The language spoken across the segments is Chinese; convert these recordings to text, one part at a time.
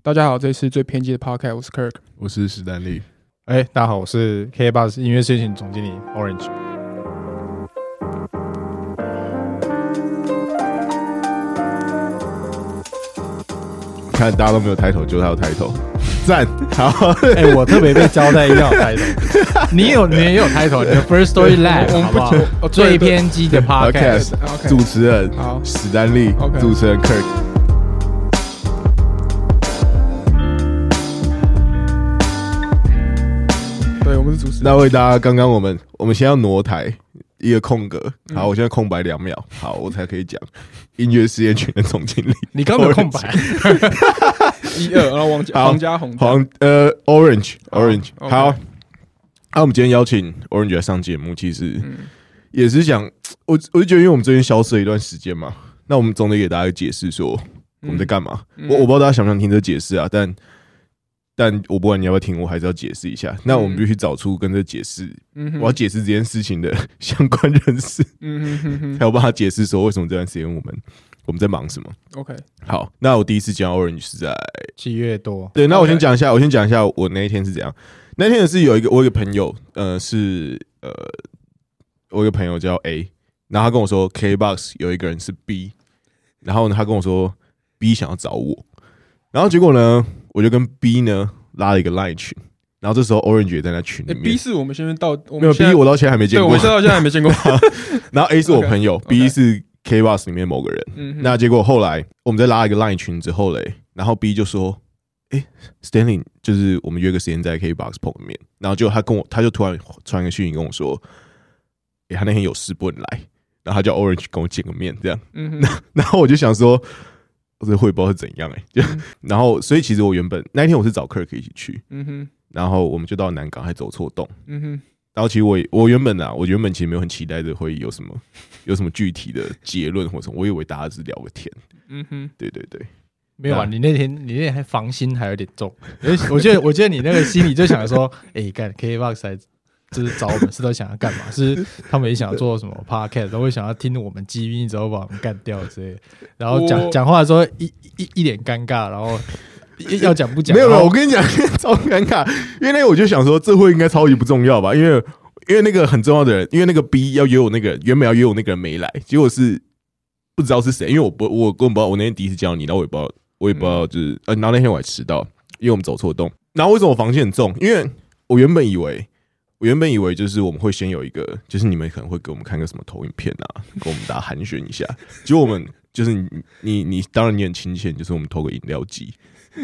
大家好，这是最偏激的 podcast，我是 Kirk。我是史丹利。哎，大家好，我是 K Bus 音乐事情总经理 Orange。看大家都没有抬头，就他有抬头，赞好。哎、我特别被交代一定要有 title，你有你也有 title，你的 First Story Lab 好不好哦？最偏激的 podcast，OK 主持人好史丹利 OK 主持人 Kirk。那为大家，刚刚我们我们先要挪台一个空格，嗯好，我现在空白两秒，好，我才可以讲音乐实验群的总经理。你刚刚有空白，一二，然后王家好黄家红，黄呃 Orange Orange 好。那我们今天邀请 Orange 来上节目，其实嗯。也是想，我我就觉得，因为我们最近消失了一段时间嘛，那我们总得给大家解释说我们在干嘛。嗯。我我不知道大家想不想听这解释啊，但但我不管你要不要听，我还是要解释一下。那我们必须找出跟这解释，嗯我要解释这件事情的相关人士，嗯哼哼哼才有办法解释说为什么这段时间我们我们在忙什么。，OK，好，那我第一次讲 Orange 是在七月多，对，那我先讲一下，我先讲一下我那一天是怎样。那天是有一个我有一个朋友，呃，是呃，我有一个朋友叫 A，然后他跟我说 KBox 有一个人是 B，然后呢，他跟我说 B 想要找我，然后结果呢，我就跟 B 呢拉了一个 Line 群，然后这时候 Orange 也在那群里哎面，，B 是我们现在到我没有 B 我到现在还没见过，我到现在还没见过。然后 A 是我朋友 OK，B 是 KBox 里面某个人，嗯，那结果后来我们在拉一个 Line 群之后嘞，然后 B 就说：“哎、s t a n l e y 就是我们约个时间在 KBox 碰个面。”然后就他跟我，他就突然传个讯息跟我说：“哎、他那天有事不能来。”然后他叫 Orange 跟我见个面，这样。嗯哼，然后我就想说，我这汇报是怎样哎、就 然后所以其实我原本那一天我是找 Kirk 一起去，嗯哼，然后我们就到南港，还走错洞。嗯哼，然后其实我我原本啊，我原本其实没有很期待这个会议有什么有什么具体的结论或什么，我以为大家只是聊个天。嗯哼，对对对。没有啊？你那天你那天还防心还有点重，因为我觉得我觉得你那个心里就想说，哎，干 K Box 来就是找我们是都想要干嘛？是他们也想要做什么 podcast，都会想要听我们机密之后把我们干掉之类的，然后讲讲话的时候一一一脸尴尬，然后 要讲不讲？没有没有，我跟你讲，超尴尬，因为那个我就想说，这会应该超级不重要吧？因为因为那个很重要的人，因为那个 B 要约我那个人，原本要约我那个人没来，结果是不知道是谁，因为我不我根本不知道，我那天第一次见到你，然后我也不知道，我也不知道就是呃，然后那天我还迟到，因为我们走错洞。然后为什么我防线很重？因为我原本以为。我原本以为就是我们会先有一个，就是你们可能会给我们看个什么投影片啊，跟我们大家寒暄一下。结果我们就是你你你，当然你很亲切，就是我们投个饮料机，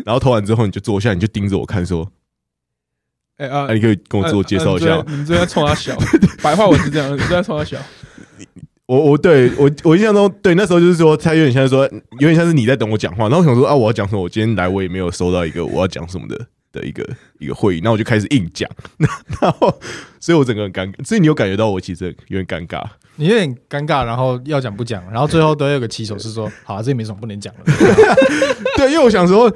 然后投完之后你就坐下，你就盯着我看说，哎啊那、，你可以跟我自我介绍一下你们这在冲他笑，白话文是这样，你这在冲他小。我我对我我印象中，对那时候就是说，他有点像是说，有点像是你在等我讲话。然后我想说啊，我要讲什么？我今天来我也没有收到一个我要讲什么的的一个一个会议，那我就开始硬讲，然后所以我整个很尴尬。所以你有感觉到我其实有点尴尬。你有点尴尬，然后要讲不讲，然后最后都有个起手是说，好、啊，这也没什么不能讲的。对，因为我想说，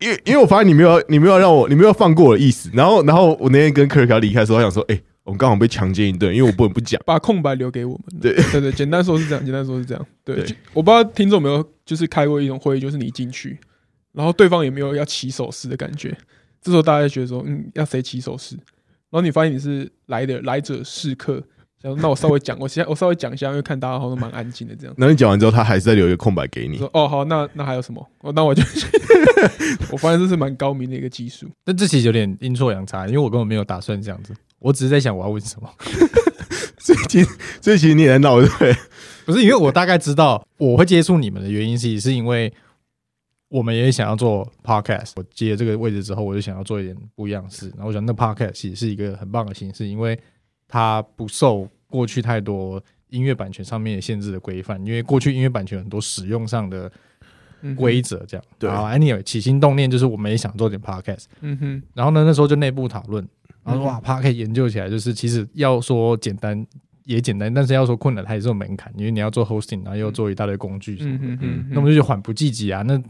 因为因为我发现你没有你没有让我你没有放过我的意思。然后然后我那天跟克尔卡离开的时候，我想说，哎、我们刚好被强奸一顿，因为我不能不讲。把空白留给我们。对对对，简单说是这样，简单说是这样。对，我不知道听众有没有就是开过一种会议，就是你进去，然后对方也没有要起手势的感觉，这时候大家就觉得说，嗯，要谁起手势？然后你发现你是来的来者是客，想说那我稍微讲，我现在我稍微讲一下，因为看大家好像都蛮安静的这样。然后你讲完之后，他还是在留一个空白给你。说哦好，那那还有什么？哦，那我就 我发现这是蛮高明的一个技术。但这其实有点阴错阳差，因为我根本没有打算这样子，我只是在想我要问什么。所以其实所以其实你也在闹，对不对？不是因为我大概知道我会接触你们的原因，是是因为我们也想要做 podcast。我接了这个位置之后，我就想要做一点不一样的事。然后我想，那 podcast 其实是一个很棒的形式，因为它不受过去太多音乐版权上面的限制的规范。因为过去音乐版权很多使用上的规则，这样。对啊，anyway，起心动念就是我们也想做点 podcast。嗯哼，然后呢，那时候就内部讨论，然后说嗯哇，podcast 研究起来，就是其实要说简单也简单，但是要说困难，它也是有门槛，因为你要做 hosting，然后又做一大堆工具什么的，嗯那我们就觉得缓不济急啊，那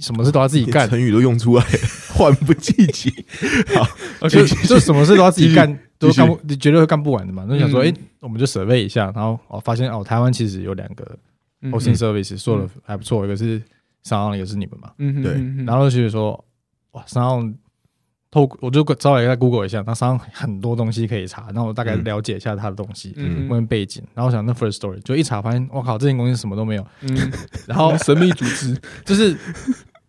什么事都要自己干，成语都用出来了，缓不济急。好，就就什么事都要自己干，都干不，你绝对会干不完的嘛。那想说，嗯。哎，我们就 survey 一下，然后哦，发现哦，台湾其实有两个嗯 hosting service 做的还不错，一个是商 n，一个是你们嘛。嗯，对。然后就觉得说，哇，然后透我就稍微在 Google 一下，那上很多东西可以查，然后我大概嗯。了解一下它的东西。嗯问背景，然后我想那 first story 就一查发现，我靠，这间公司什么都没有，嗯，然后 神秘组织，就是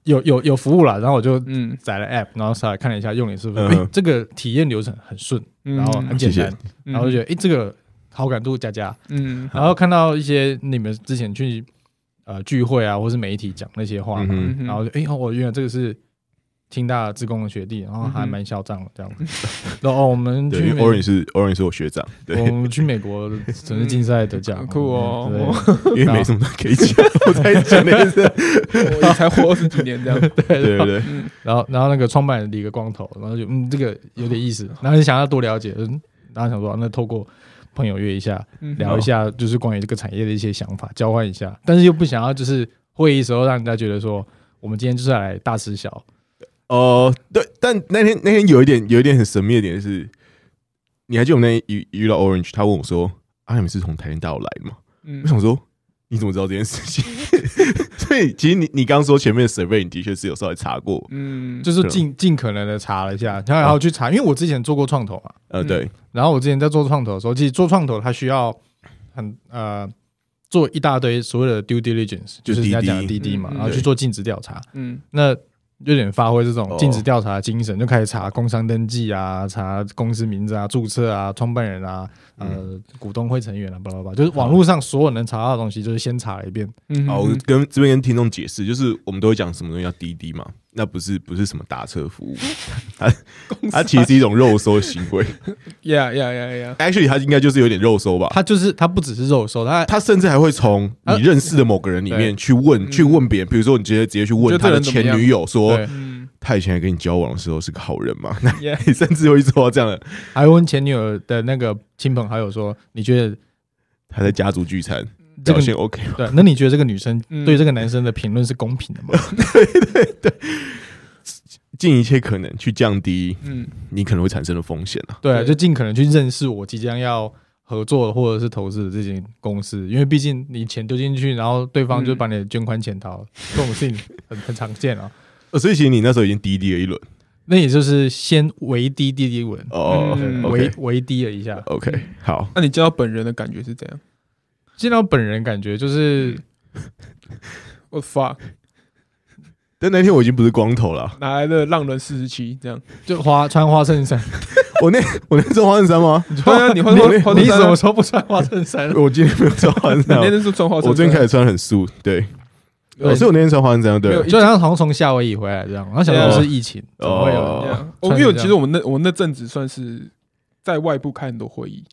有有有服务了，然后我就嗯。载了 app，然后上来看了一下用的是不是，这个体验流程很顺，嗯，然后很简单，嗯，然后就觉得诶，这个好感度加加，嗯。然后看到一些你们之前去呃聚会啊，或是媒体讲那些话嗯，然后就诶，哦，我原来这个是清大自工的学弟，然后还蛮嚣张的这样。然后哦，我们对，去美因为 Orange 是 Orange 是我学长，对，我们去美国城市竞赛得奖，很酷哦。对。因为没什么可以讲，我才讲那件事。我也才活二十几年这样，对对对然后然后那个创办人理个光头，然后就嗯，这个有点意思，然后就想要多了解，嗯，然后想说那透过朋友约一下，嗯聊一下，就是关于这个产业的一些想法，交换一下，但是又不想要就是会议时候让人家觉得说我们今天就是来大吃小，哦，对，但那天那天有一点有一点很神秘的点是，你还记得我们那天遇遇到 Orange，他问我说：“啊，你们是从台湾大陆来的吗？”嗯我想说，你怎么知道这件事情？所以其实你你刚刚说前面的 survey，你的确是有稍微查过，嗯，就是尽尽可能的查了一下，然后然后去查，因为我之前做过创投嘛，呃，嗯对，然后我之前在做创投的时候，其实做创投它需要很呃做一大堆所谓的 due diligence，就就是人家讲的滴滴嘛，然后去做尽职调查。嗯那有点发挥这种哦。尽职调查的精神，就开始查工商登记啊，查公司名字啊、注册啊、创办人啊、呃股东会成员啊，巴拉巴拉，就是网络上所有能查到的东西，就是先查了一遍。嗯，好，我跟这边跟听众解释，就是我们都会讲什么东西叫滴滴嘛，那不是不是什么打车服务，它它 其实是一种肉搜行为，yeah yeah yeah yeah，，actually 它应该就是有点肉搜吧。它就是它不只是肉搜，它他甚至还会从你认识的某个人里面去问，去问别人，比如说你直接直接去问他的前女友说他以前在跟你交往的时候是个好人吗？那，yeah，你甚至会做到这样的，还问前女友的那个亲朋好友说，你觉得他在家族聚餐这个 OK 吗？对？那你觉得这个女生嗯对这个男生的评论是公平的吗？对对对尽一切可能去降低嗯你可能会产生的风险啊。对啊，就尽可能去认识我即将要合作或者是投资的这间公司，因为毕竟你钱丢进去，然后对方就把你的捐款潜逃，这种事情很很常见啊。呃所以其实你那时候已经滴滴了一轮那也就是先围低滴滴稳，哦嗯围，OK 围低了一下。OK，好，那你见到本人的感觉是怎样？见到本人感觉就是我 fuck，但那天我已经不是光头了。啊，哪来的浪人四十七？这样？就花穿花衬衫，我那我那穿花衬衫吗？对啊，你换你你什么时候不穿花衬衫？我今天没有穿花衬衫啊，那天是穿花衬衫，我最近开始穿很素，对，所以我那天穿花衬衫，对。就好像好像从夏威夷回来这样，然后想到是疫情，怎么会有哦人 Yeah，哦，因为其实我们那我们那阵子算是在外部开很多会议，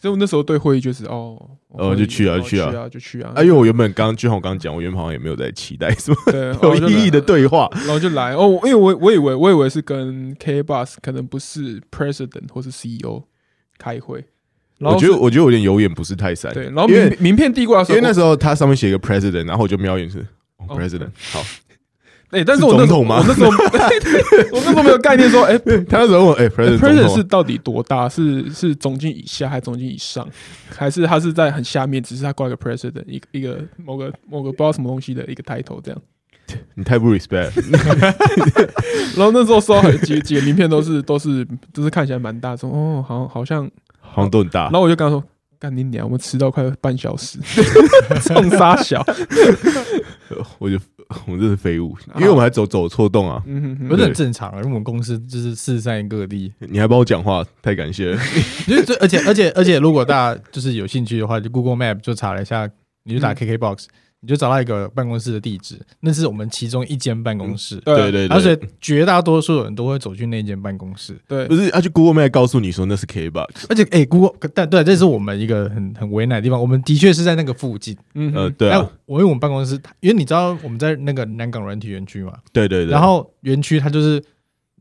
所以我那时候对会议就是哦，会议哦就去啊去啊。去啊，就去啊。啊，因为我原本刚就像我刚刚讲，我原本好像也没有在期待什么对 有意义的对话，然后就来哦，因为我我以为我以为是跟 K Bus 可能不是 President 或是 CEO 开会，我觉得我觉得我有点有眼不是泰山，对，然后因为名名片递过来的时候，因为那时候他上面写一个 president，然后我就瞄一眼是、president，好，哎，但是我那时候我那时候 我那时候没有概念说，哎他那时候问哎、president 是到底多大？是是总经以下还是总经以上？还是他是在很下面，只是他挂一个 President 一个一个某个某个不知道什么东西的一个 title 这样？你太不 respect，然后那时候收到很几几个名片都是都是都是看起来蛮大，说哦，好好像，好像都很大然。后我就跟他说。干你娘！我们迟到快半小时，冲杀小，我就 我们真是废物，因为我们还走走错洞啊！嗯哼哼。不是很正常啊，因为我们公司就是四散各地，你还帮我讲话，太感谢。了。因为这而且而且而且，如果大家就是有兴趣的话，就 Google Map 就查了一下，你就打嗯。KKBox，、你就找到一个办公室的地址，那是我们其中一间办公室，对对对而且，绝大多数人都会走去那间办公室。对不是他去 Google Map 告诉你说那是 K box，而且，哎、g o o g l e 但对，这是我们一个很很为难的地方。我们的确是在那个附近。呃，嗯对啊，我因为我们办公室，因为你知道我们在那个南港软体园区嘛，对对对。然后园区它就是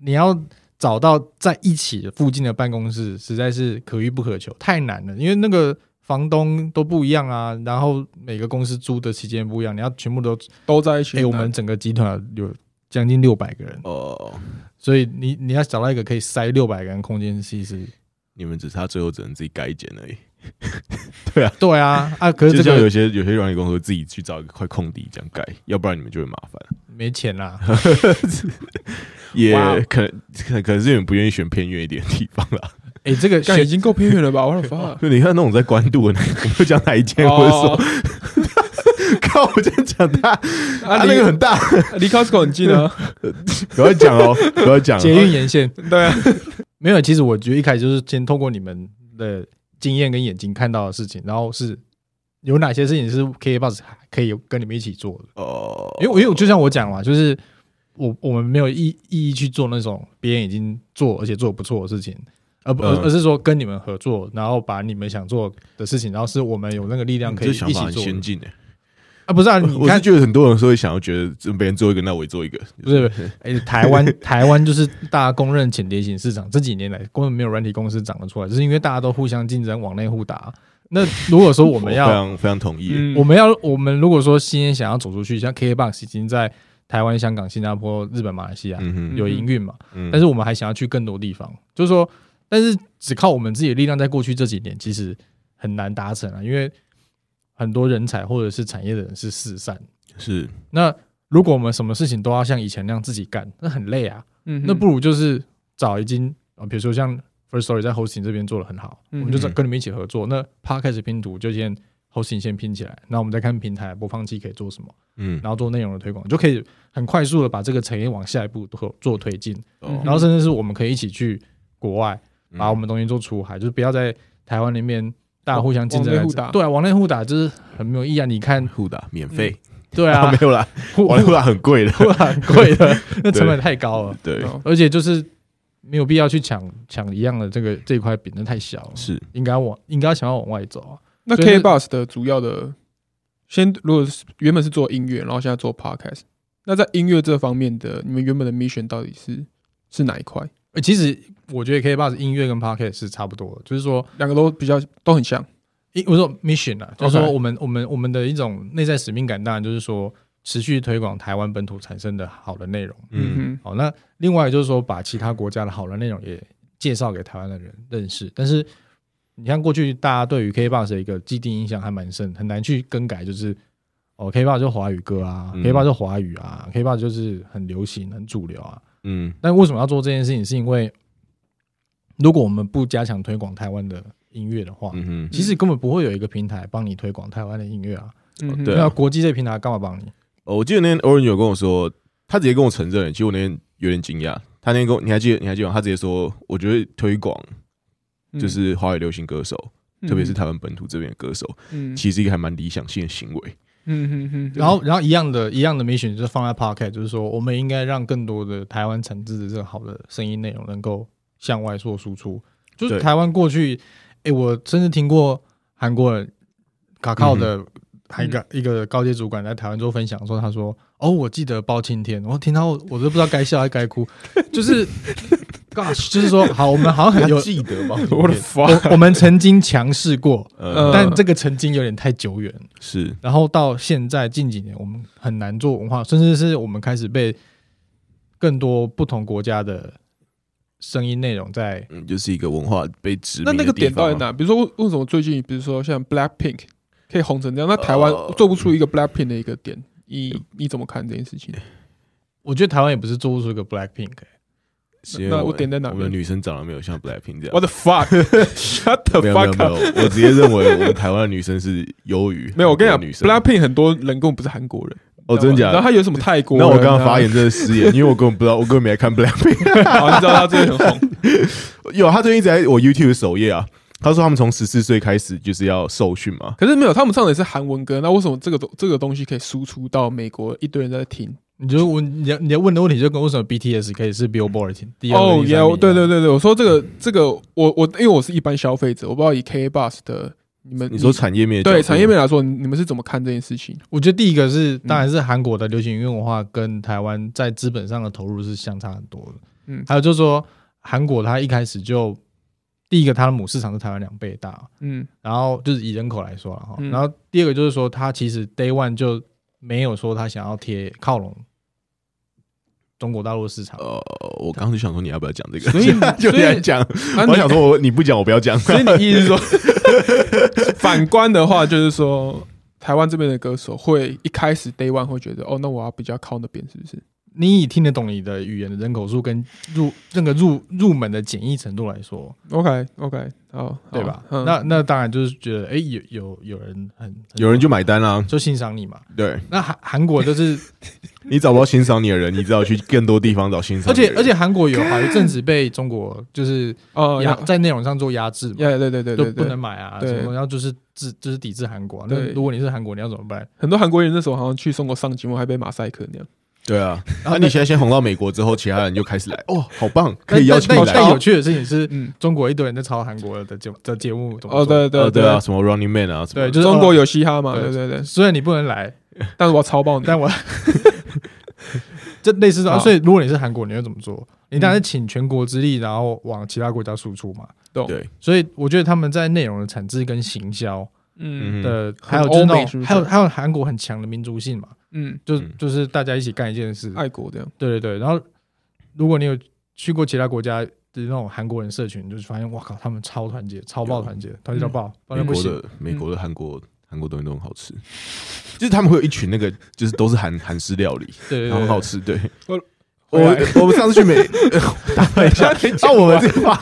你要找到在一起的附近的办公室，实在是可遇不可求，太难了。因为那个房东都不一样啊，然后每个公司租的期间不一样，你要全部都都在一起。哎、我们整个集团有将近六百个人，哦，所以你你要找到一个可以塞六百个人空间，其实你们只差最后只能自己改剪而已。对啊对啊，啊可是就像有些有些软件公司自己去找一个块空地这样盖，要不然你们就会麻烦。没钱啦。也可能可能可可能是你们不愿意选偏远一点的地方啦。哎，这个选干已经够偏远了吧？我的 妈！就你看那种在关渡的那个，我不讲哪一间，或者说哦，靠，我这样讲他，啊他那个很大，离 Costco 很近啊。不要讲哦，不要讲哦。捷运沿线对啊，没有，其实我觉得一开始就是先透过你们的经验跟眼睛看到的事情，然后是有哪些事情是 K Box 可以跟你们一起做的。哦，因为因为就像我讲嘛，就是我我们没有意意义去做那种别人已经做而且做得不错的事情，而不而嗯而是说跟你们合作，然后把你们想做的事情，然后是我们有那个力量可以一起想法很做先进诶。啊，不是啊？你我是看，觉得很多人说会想要觉得别人做一个，那我也做一个，不是哎、台湾 台湾就是大家公认潜跌型市场，这几年来根本没有软体公司长得出来，就是因为大家都互相竞争，往内互打。那如果说我们 非要常非常同意。嗯我们要我们如果说今天想要走出去，像 KKBOX 已经在台湾、香港、新加坡、日本、马来西亚嗯，有营运嘛，嗯但是我们还想要去更多地方，就是说，但是只靠我们自己的力量，在过去这几年其实很难达成啊，因为很多人才或者是产业的人是四散。是那如果我们什么事情都要像以前那样自己干，那很累啊。嗯那不如就是找已经啊，比如说像 First Story 在 hosting 这边做的很好，嗯我们就跟你们一起合作。那 Podcast 拼图就先 hosting 先拼起来，然后我们再看平台播放器可以做什么，嗯，然后做内容的推广，就可以很快速的把这个产业往下一步做做推进。哦然后甚至是我们可以一起去国外，嗯把我们东西做出海，就是不要在台湾里面大家互相竞争对啊，往内互打就是很没有意义啊。你看，互打免费，对啊 没，有啦，互打很贵的，互打很贵的，那成本太高了，对，哦而且就是没有必要去抢抢一样的这个这一块饼，那太小了，是应该往应该想要往外走啊。那 K 是 Bus 的主要的，先如果是原本是做音乐，然后现在做 Podcast，那在音乐这方面的，你们原本的 mission 到底是是哪一块？呃其实我觉得 K Box 音乐跟 Podcast 是差不多的，就是说，两个都比较都很像。一我说 mission 啊，就是说我们我们我们的一种内在使命感，当然就是说持续推广台湾本土产生的好的内容。嗯嗯好，那另外就是说，把其他国家的好的内容也介绍给台湾的人认识。但是，你看过去大家对于 K-pop 的一个既定印象还蛮深，很难去更改。就是哦，K-pop 就华语歌啊、嗯 k p o p 就华语啊，K-pop 就是很流行、很主流啊。嗯但为什么要做这件事情？是因为如果我们不加强推广台湾的音乐的话，嗯哼，其实根本不会有一个平台帮你推广台湾的音乐啊。嗯，对啊那国际这平台干嘛帮你？哦我记得那天 Orange 有跟我说，他直接跟我承认，其实我那天有点惊讶。他那天跟我，你还记得？你还记得吗？他直接说，我觉得推广嗯就是华语流行歌手，特别是台湾本土这边的歌手，嗯其实一个还蛮理想性的行为。嗯嗯嗯，然后，然后一样的，一样的 mission 就是放在 Podcast，就是说，我们应该让更多的台湾产制的这个好的声音内容能够向外做输出。就是台湾过去，哎，我甚至听过韩国人卡靠的还一个、一个高阶主管在台湾做分享说，他说：“哦，我记得包青天。”我听到我我都不知道该笑还是该哭，就是 gosh，就是说，好，我们好像很有，记得吧？我的我我们曾经强势过，呃，但这个曾经有点太久远。是然后到现在近几年，我们很难做文化，甚至是我们开始被更多不同国家的声音内容在嗯，就是一个文化被殖民那那个？点到底哪？比如说为为什么最近，比如说像 Black Pink 可以红成这样，那台湾呃做不出一个 Black Pink 的一个点，你你怎么看这件事情？我觉得台湾也不是做不出一个 Black Pink，、那是因为我我点在哪我们的女生长得没有像 Blackpink 这样我。的 fuck，shut the 没有没有 fuck 没 up！有，我直接认为我们台湾的女生是优于没有，我跟你讲。，Blackpink 很多人根本不是韩国人，哦，真的假的？然后他有什么泰国人那啊？我刚刚发言真的失言，因为我根本不知道，我根本没来看 Blackpink。好，你知道他最近很红，有，他最近一直在我 YouTube 首页啊。他说他们从十四岁开始就是要受训嘛。可是没有，他们唱的也是韩文歌，那为什么这个东这个东西可以输出到美国，一堆人在听？你就问你要你要问的问题就跟为什么 BTS 可以是 Billboard 第二哦，名、也对对对对，我说这个这个，我我因为我是一般消费者，我不知道以 K Bus 的你们你说产业面对产业面来说，你们是怎么看这件事情？我觉得第一个是，嗯当然是韩国的流行音乐文化跟台湾在资本上的投入是相差很多的。嗯还有就是说，韩国它一开始就第一个它的母市场是台湾两倍大，嗯然后就是以人口来说了哈。嗯然后第二个就是说，它其实 Day One 就没有说它想要贴靠拢中国大陆市场。呃，我刚刚就想说你要不要讲这个，所以 就讲。我想说我你不讲我不要讲。所以你意思是说，反观的话，就是说台湾这边的歌手会一开始 Day One 会觉得，哦，那我要比较靠那边，是不是？你以听得懂你的语言的人口数跟入那个入入门的简易程度来说，OK OK，好，对吧？嗯那那当然就是觉得，哎、有有有人很很有人就买单啦。就欣赏你嘛。对那韩韩国就是，你找不到欣赏你的人，你只好去更多地方找欣赏而你的人。且而且韩国有好一阵子被中国就是哦，压在内容上做压制对对对就不对对，能买啊，什么，然后就是制就是抵制韩国啊。那如果你是韩国，你要怎么办？很多韩国人那时候好像去中国上节目，还被马赛克那样。对啊，那、然后你现在先红到美国之后，其他人就开始来，哦，好棒，可以邀请你来。有趣的事情是，嗯，中国一堆人在抄韩国的节的节目怎么哦，做对对呃对啊，，什么 Running Man 啊，什么对，就是中国有，嘻哈嘛，对对对对，虽然你不能来，但是我要超爆你。但我这类似的，好所以如果你是韩国，你会怎么做？你当然是请全国之力，然后往其他国家输出嘛。对，所以我觉得他们在内容的产制跟行销嗯嗯的，还有就是还有还有韩国很强的民族性嘛，嗯，就嗯就是大家一起干一件事。爱国这样。对对对，然后如果你有去过其他国家的那种韩国人社群，你就发现哇靠，他们超团结，超爆团结，团结到爆。美国的美国的韩国韩国东西都很好吃，就是他们会有一群那个，就是都是韩韩式料理，对对对，很好吃。对，我我我们上次去美 打断一下，那我们这个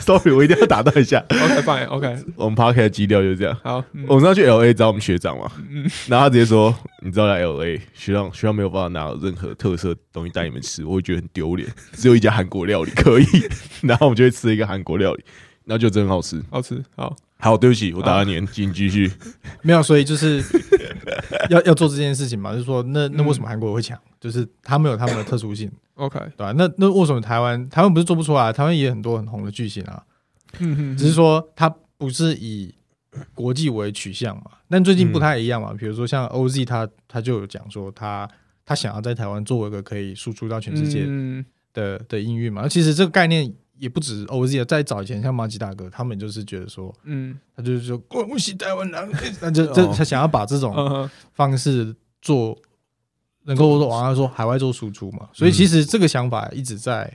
sorry，我一定要打断一下，OK fine OK，我们 p a r k 的基调就是这样。好，嗯。我们上次去 L A 找我们学长嘛，嗯然后他直接说：“你知道来 L A 学长学长没有办法拿任何特色东西带你们吃，我会觉得很丢脸。只有一家韩国料理可以，然后我们就会吃一个韩国料理，然后就真的好吃。好吃，好，好，对不起，我打断你，请继续。没有，所以就是 要要做这件事情嘛，就是说，那那为什么韩国会强？就是他们有他们的特殊性，OK，对吧、那那为什么台湾台湾不是做不出来？台湾也有很多很红的巨星啊，嗯嗯，只是说它不是以国际为取向嘛。但最近不太一样嘛，比如说像 OZ，他他就有讲说他他想要在台湾做一个可以输出到全世界嗯的的音乐嘛。其实这个概念也不止 OZ 啊，在早以前像马吉大哥，他们就是觉得说，嗯他就是说我不是台湾人，那就这哦他想要把这种方式做，能够往上说海外做输出嘛。所以其实这个想法一直在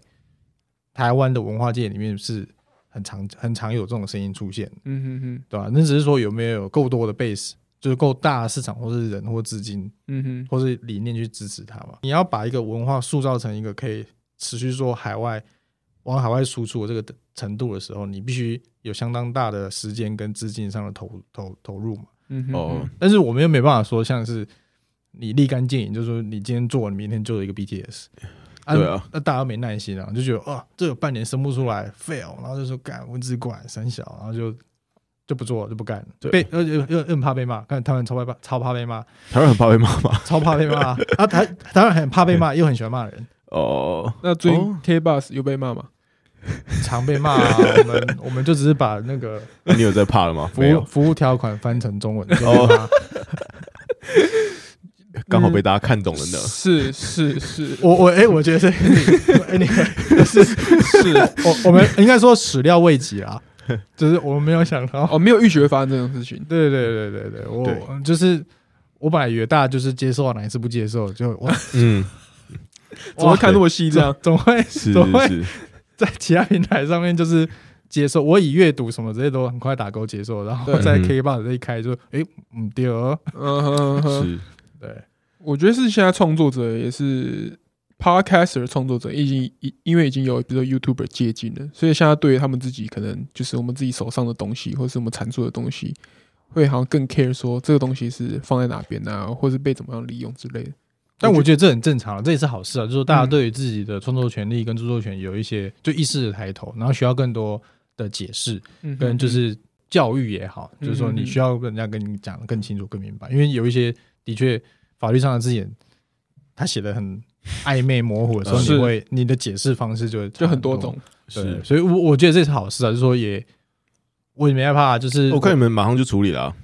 台湾的文化界里面是很常很常有这种声音出现，嗯哼哼对吧？那只是说有没有够多的 base，就是够大的市场，或是人或资金，嗯哼或是理念去支持它嘛。你要把一个文化塑造成一个可以持续做海外往海外输出的这个程度的时候，你必须有相当大的时间跟资金上的投投投入嘛。嗯哼。哦，但是我们又没办法说像是你立竿见影，就是说你今天做，你明天做一个 BTS。对啊，那大家没耐心啊，就觉得啊，这有半年生不出来，fail，然后就说干我只管三小，然后就就不做了，就不干了，对。被又又又又很怕被骂，看台湾超怕超怕被骂，台湾很怕被骂吗？超怕被骂啊！台台湾很怕被骂，又很喜欢骂人，哦，那最近哦 K Bus 有被骂吗？常被骂啊。我们 我们就只是把那个那你有在怕了吗？服务服务条款翻成中文，刚好被大家看懂了呢。是是是我我哎、我觉得是哎，你是是我我们应该说始料未及啊，就是我们没有想到，哦，没有预觉会发生这种事情。对对对对对，我就是我本来以为大家就是接受，哪一次不接受，就我，嗯，怎么会看那么细？这样？总会是总会是。是，在其他平台上面就是接受，我以阅读什么这些都很快打勾接受，然后在嗯 K 棒这一开就哎嗯对哦，嗯哼嗯哼，是 对我觉得是现在创作者也是 podcaster 创作者，已经因因为已经有比如说 YouTuber 接近了，所以现在对于他们自己可能就是我们自己手上的东西，或是我们产出的东西，会好像更 care 说这个东西是放在哪边啊，或是被怎么样利用之类的。但我觉得这很正常，这也是好事啊。就是说，大家嗯对于自己的创作权利跟著作权有一些就意识的抬头，然后需要更多的解释，跟就是教育也好，嗯就是说你需要人家跟你讲的更清楚、更明白。因为有一些的确法律上的字眼，他写的很暧昧模糊的时候，是你会你的解释方式就会就很多多种。对，是。所以我我觉得这是好事啊，就是说也我也没害怕啊，就是我看你们马上就处理了啊。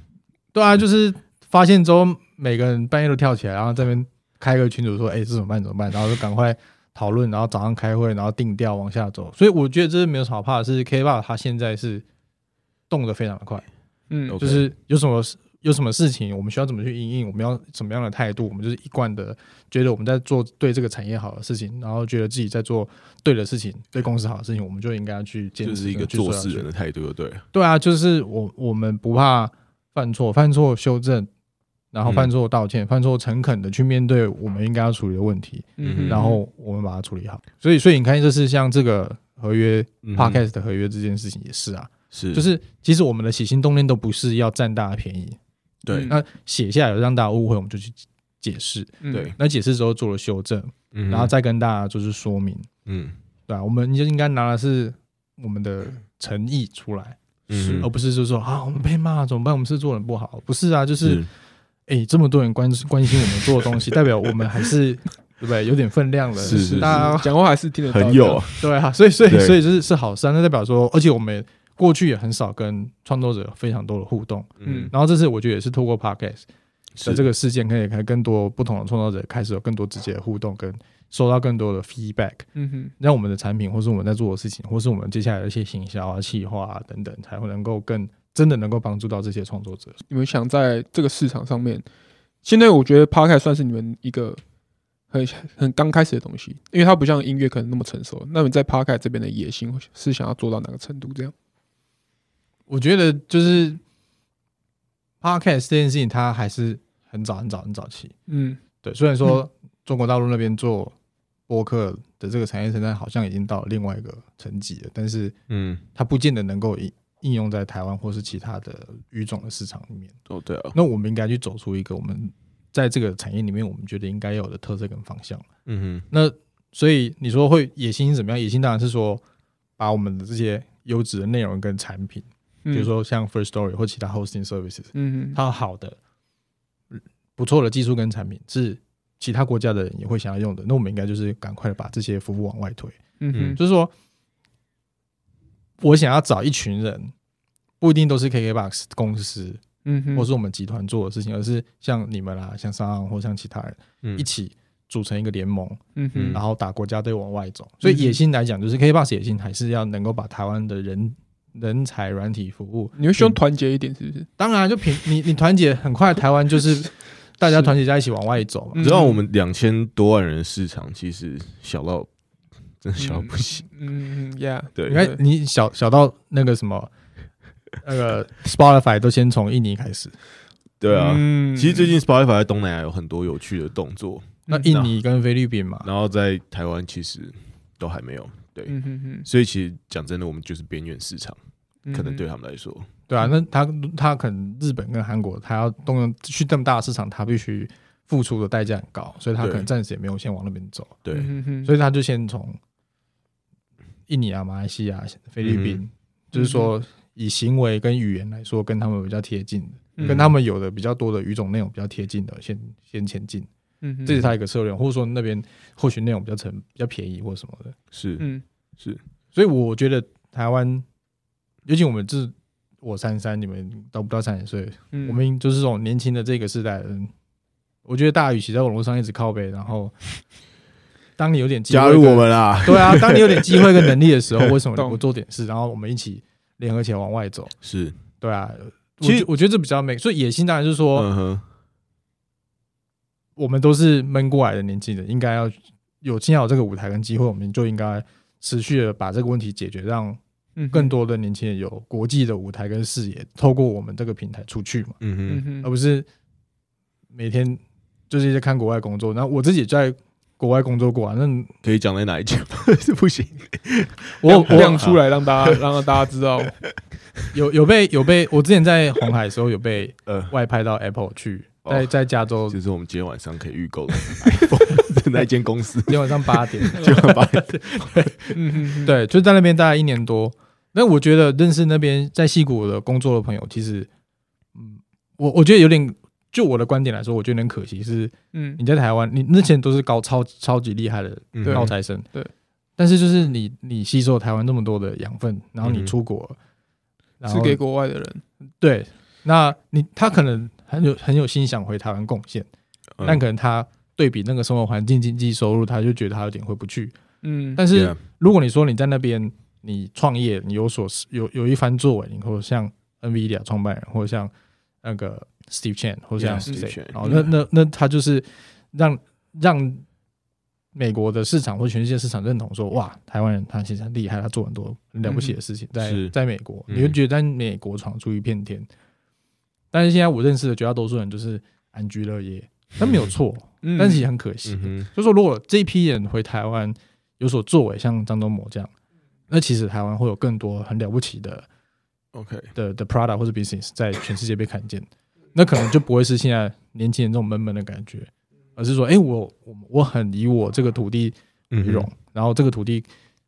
对啊，就是发现之后，每个人半夜都跳起来，然后这边开个群组说：“哎、这怎么办？怎么办？”然后就赶快讨论，然后早上开会，然后定调往下走。所以我觉得这是没有什么好怕的，是 K 爸他现在是动得非常的快，嗯就是有什么事有什么事情，我们需要怎么去应应，我们要什么样的态度，我们就是一贯的觉得我们在做对这个产业好的事情，然后觉得自己在做对的事情，对公司好的事情，我们就应该要去坚持，就是一个做事人的态度，对。对啊，就是我我们不怕犯错，犯错修正，然后犯错道歉，犯错诚恳的去面对我们应该要处理的问题，嗯然后我们把它处理好。所以，所以你看，这是像这个合约、嗯 podcast 的合约这件事情也是啊，是。就是其实我们的起心动念都不是要占大家便宜，对。嗯那写下来让大家误会，我们就去解释。嗯。对，那解释之后做了修正，嗯然后再跟大家就是说明，嗯。对吧、我们就应该拿的是我们的诚意出来，是而不是就说啊，我们被骂怎么办？我们是做人不好，不是啊，就是哎、这么多人关关心我们做的东西，代表我们还是对不对？有点分量了，是是 大家讲话还是听得到的，很有 对啊，所以所以所以就是是好事啊，那代表说，而且我们过去也很少跟创作者有非常多的互动，嗯。然后这次我觉得也是透过 podcast 是的这个事件，可以跟更多不同的创作者开始有更多直接的互动，跟收到更多的 feedback，嗯哼，让我们的产品或是我们在做的事情，或是我们接下来的一些行销啊、企划啊等等，才会能够更真的能够帮助到这些创作者。你们想在这个市场上面，现在我觉得 Podcast 算是你们一个很很刚开始的东西，因为它不像音乐可能那么成熟。那你在 Podcast 这边的野心是想要做到哪个程度？这样？我觉得就是 podcast 这件事情，它还是很早很早很早期。嗯对，虽然说中国大陆那边做播客的这个产业生态好像已经到了另外一个层级了，但是嗯它不见得能够应应用在台湾或是其他的语种的市场里面。哦对啊那我们应该去走出一个我们在这个产业里面我们觉得应该有的特色跟方向。嗯哼那所以你说会野心怎么样？野心当然是说把我们的这些优质的内容跟产品，嗯，比如说像 First Story 或其他 hosting services，嗯哼，它好的、嗯不错的技术跟产品是其他国家的人也会想要用的，那我们应该就是赶快的把这些服务往外推。嗯哼，就是说，我想要找一群人，不一定都是 KKBox 公司嗯哼，或是我们集团做的事情，而是像你们啦、像商岸或像其他人嗯一起组成一个联盟，嗯哼，然后打国家队往外走。所以野心来讲，就是 KKBox 野心还是要能够把台湾的人人才软体服务，你会希望团结一点，是不是？当然就平你你团结很快，台湾就是 大家团结在一起往外走嘛。嗯知道我们两千多万人的市场其实小到真的小到不行，嗯嗯，Yeah，对你看你小小到那个什么，那个 Spotify 都先从印尼开始，对啊。嗯。其实最近 Spotify 在东南亚有很多有趣的动作，那印尼跟菲律宾嘛，然后在台湾其实都还没有。对，嗯哼哼，所以其实讲真的，我们就是边缘市场，嗯可能对他们来说，对啊，那他他可能日本跟韩国，他要动用去这么大的市场，他必须付出的代价很高，所以他可能暂时也没有先往那边走，对，所以他就先从印尼啊、马来西亚、菲律宾，嗯就是说以行为跟语言来说，跟他们比较贴近的，嗯。跟他们有的比较多的语种内容比较贴近的，先先前进，嗯，这是他一个策略，或者说那边或许内容比较成比较便宜或什么的，是嗯。是。所以我觉得台湾，尤其我们这我三三，你们都不到三十岁，嗯，我们就是这种年轻的这个时代的人，我觉得大家与其在网络上一直靠背，然后当你有点机会跟加入我，们啦，对啊，当你有点机会跟能力的时候，为什么你不做点事，然后我们一起联合起来往外走？是，对啊，其实我觉得这比较美，所以野心当然就是说，嗯，我们都是闷过来的年轻人，应该要有现在有这个舞台跟机会，我们就应该持续的把这个问题解决，让更，多的年轻人有国际的舞台跟视野，透过我们这个平台出去嘛。嗯嗯而不是每天就是在看国外工作。然后我自己在国外工作过啊，那可以讲在哪一集吗？是 不行，我亮亮出来让大家 让大家知道，有有被有被，我之前在红海的时候有被呃，外派到 Apple 去，哦。在在加州，就是我们今天晚上可以预购的。iPhone 的那间公司，今天晚上八点，就把嗯哼哼，对，就在那边大概一年多。那我觉得认识那边在戏谷的工作的朋友，其实，嗯，我我觉得有点，就我的观点来说，我觉得很可惜是，嗯。你在台湾，你那些都是高超超级厉害的高材生，对。但是就是你你吸收台湾那么多的养分，然后你嗯。出国，然后是给国外的人，对，那你他可能很有很有心想回台湾贡献，嗯。但可能他对比那个生活环境、经济收入，他就觉得他有点回不去。嗯，但是如果你说你在那边你创业，你有所有有一番作为，你或者像 NVIDIA 创办人，或者像那个 Steve Chen，或者像谁那那那他就是让让美国的市场或全世界市场认同说，哇，台湾人他其实很厉害，他做很多很了不起的事情，在在美国，嗯。你会觉得在美国闯出一片天。但是现在我认识的绝大多数人就是安居乐业，但没有错，嗯。但是也很可惜。就说如果这一批人回台湾有所作为，像张忠谋这样，那其实台湾会有更多很了不起的 OK，的的 product 或者 business 在全世界被看见，那可能就不会是现在年轻人这种闷闷的感觉，而是说，哎、我我我很以我这个土地为荣，然后这个土地